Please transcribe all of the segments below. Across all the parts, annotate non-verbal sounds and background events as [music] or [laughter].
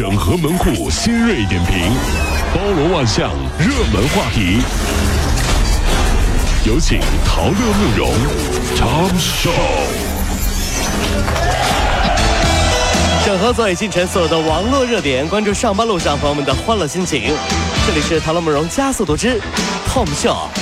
整合门户新锐点评，包罗万象，热门话题。有请陶乐慕容长寿。整合最近晨所有的网络热点，关注上班路上朋友们的欢乐心情。这里是陶乐慕容加速度之 Tom Show。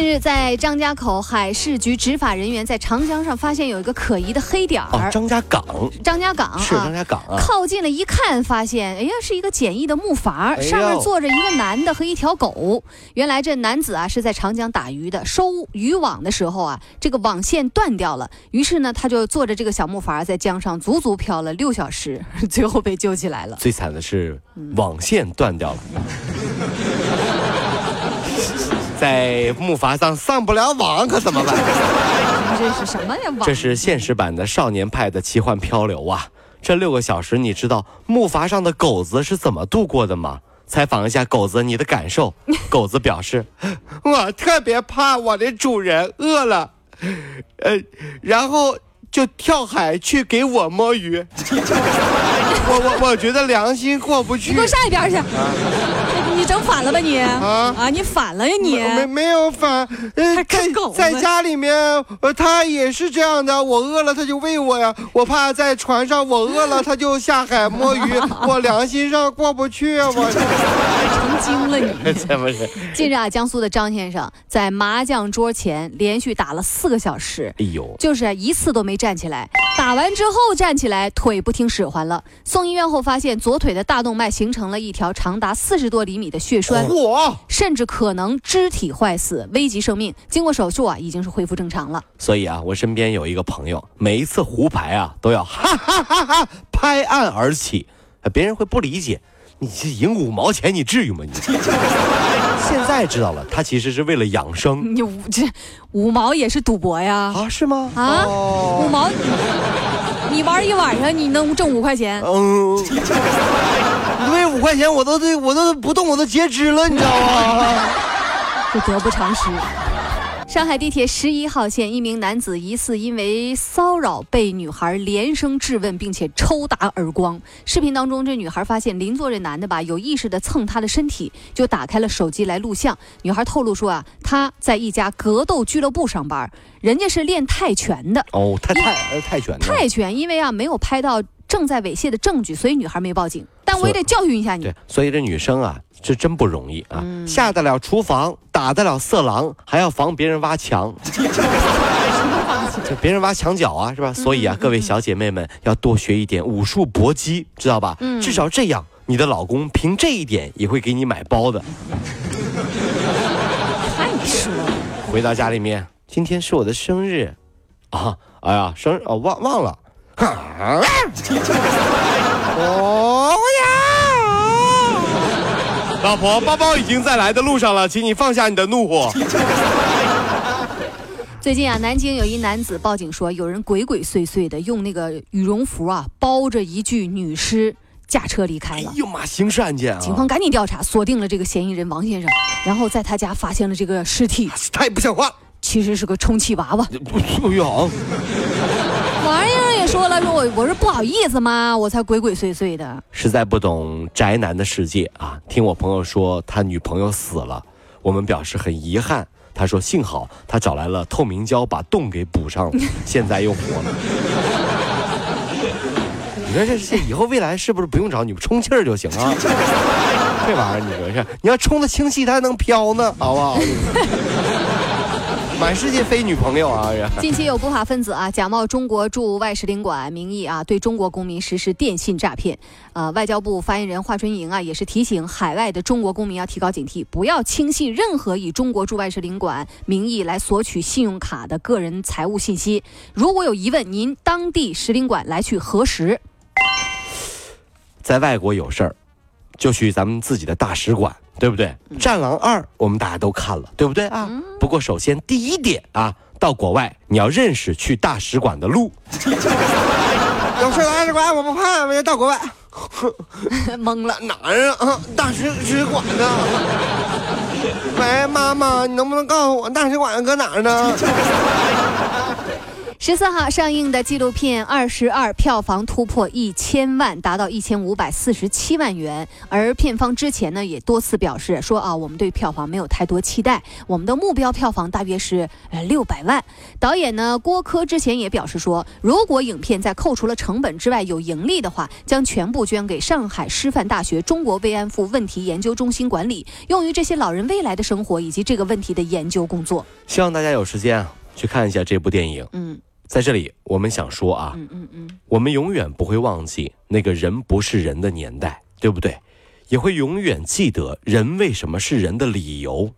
近日，在张家口海事局执法人员在长江上发现有一个可疑的黑点哦，儿。张家港张家港是啊张家港啊。靠近了一看，发现哎呀是一个简易的木筏，哎上面坐着一个男的和一条狗。原来这男子啊是在长江打鱼的，收渔网的时候啊，这个网线断掉了，于是呢他就坐着这个小木筏在江上足足漂了六小时，[laughs] 最后被救起来了。最惨的是网线断掉了，在木筏上上不了网，可怎么办？这是什么呀？网这是现实版的少年派的奇幻漂流啊！这六个小时，你知道木筏上的狗子是怎么度过的吗？采访一下狗子，你的感受。[laughs] 狗子表示：“我特别怕我的主人饿了，呃，然后就跳海去给我摸鱼。我我我觉得良心过不去你给我上一边去！反了吧你？啊啊，你反了呀你！没没有反，呃在在家里面，呃，他也是这样的。我饿了，他就喂我呀。我怕在船上，我饿了，他就下海摸鱼。[laughs] 我良心上过不去啊，我。成精了你！[laughs] 是不是？近日啊，江苏的张先生在麻将桌前连续打了四个小时。哎呦，就是啊一次都没站起来，打完之后站起来，腿不听使唤了。送医院后发现左腿的大动脉形成了一条长达四十多厘米的血栓，嚯！甚至可能肢体坏死，危及生命。经过手术啊，已经是恢复正常了。所以啊，我身边有一个朋友，每一次胡牌啊，都要哈哈哈哈拍案而起，呃别人会不理解，你这赢五毛钱，你至于吗？你 [laughs] 现在知道了，他其实是为了养生你五这五毛也是赌博呀？啊，是吗？啊，哦五毛，你玩一晚上你能挣五块钱？嗯，因为五块钱我都得我都不动，我都截肢了，你知道吗？[laughs] 这得不偿失。上海地铁十一号线，一名男子疑似因为骚扰被女孩连声质问，并且抽打耳光。视频当中，这女孩发现邻座这男的吧有意识的蹭她的身体，就打开了手机来录像。女孩透露说啊，她在一家格斗俱乐部上班，人家是练泰拳的。哦，泰泰呃泰拳呢？泰拳因为啊没有拍到正在猥亵的证据，所以女孩没报警。但我也得教训一下你对，，所以这女生啊，这真不容易啊，下得了厨房，打得了色狼，还要防别人挖墙。[laughs] 就别人挖墙角啊，是吧？所以啊，各位小姐妹们要多学一点武术搏击，知道吧？嗯至少这样，你的老公凭这一点也会给你买包的。太说了。回到家里面，今天是我的生日，啊，哎呀，生日哦，忘忘了，啊，[laughs] 哦呀，[laughs] 老婆，包包已经在来的路上了，请你放下你的怒火。[laughs] 最近啊，南京有一男子报警说，有人鬼鬼祟祟的用那个羽绒服啊包着一具女尸驾车离开了。哎呦妈，刑事案件啊！警方赶紧调查，锁定了这个嫌疑人王先生，然后在他家发现了这个尸体，太不像话了。其实是个充气娃娃。哎呦，王先生也说了，说我我是不好意思吗，我才鬼鬼祟祟的。实在不懂宅男的世界啊！听我朋友说他女朋友死了，我们表示很遗憾。他说幸好他找来了透明胶把洞给补上了，[laughs] 现在又活了。你说这这以后未来是不是不用找女充气儿就行啊？这玩意儿你说是？你要充的氢气，它还能飘呢，好不好？满世界飞女朋友啊！这近期有不法分子啊，假冒中国驻外使领馆名义啊，对中国公民实施电信诈骗。呃，外交部发言人华春莹啊，也是提醒海外的中国公民要提高警惕，不要轻信任何以中国驻外使领馆名义来索取信用卡的个人财务信息。如果有疑问，您当地使领馆来去核实。在外国有事儿，就去咱们自己的大使馆，对不对？战狼二》我们大家都看了，对不对啊？不过首先第一点啊，到国外你要认识去大使馆的路。[laughs] 有事大使馆我不怕，我要到国外。[laughs] 懵了。哪儿啊？大使使馆呢？喂，妈妈，你能不能告诉我大使馆搁哪儿呢？十四号上映的纪录片《二十二》票房突破一千万，达到一千五百四十七万元。而片方之前呢也多次表示说啊，我们对票房没有太多期待，我们的目标票房大约是呃六百万。导演呢郭柯之前也表示说，如果影片在扣除了成本之外有盈利的话，将全部捐给上海师范大学中国慰安妇问题研究中心管理，用于这些老人未来的生活以及这个问题的研究工作。希望大家有时间啊去看一下这部电影。嗯在这里，我们想说啊，嗯嗯嗯，我们永远不会忘记那个人不是人的年代，对不对？也会永远记得人为什么是人的理由。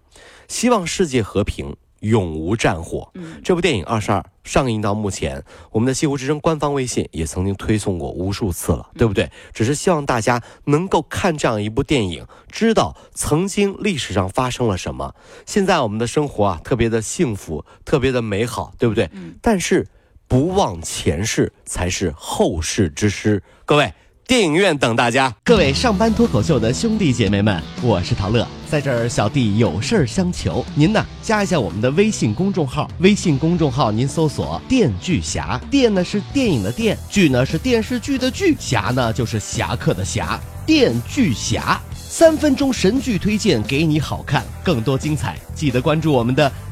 希望世界和平，永无战火。嗯这部电影《二十二》上映到目前，我们的西湖之声官方微信也曾经推送过无数次了，对不对？只是希望大家能够看这样一部电影，知道曾经历史上发生了什么。现在我们的生活啊，特别的幸福，特别的美好，对不对？嗯但是不忘前事才是后事之师。各位，电影院等大家。各位上班脱口秀的兄弟姐妹们，我是陶乐，在这儿小弟有事儿相求，您呢加一下我们的微信公众号，微信公众号您搜索“电锯侠”，电呢是电影的电，剧呢是电视剧的剧，侠呢就是侠客的侠，电锯侠。三分钟神剧推荐给你好看，更多精彩，记得关注我们的“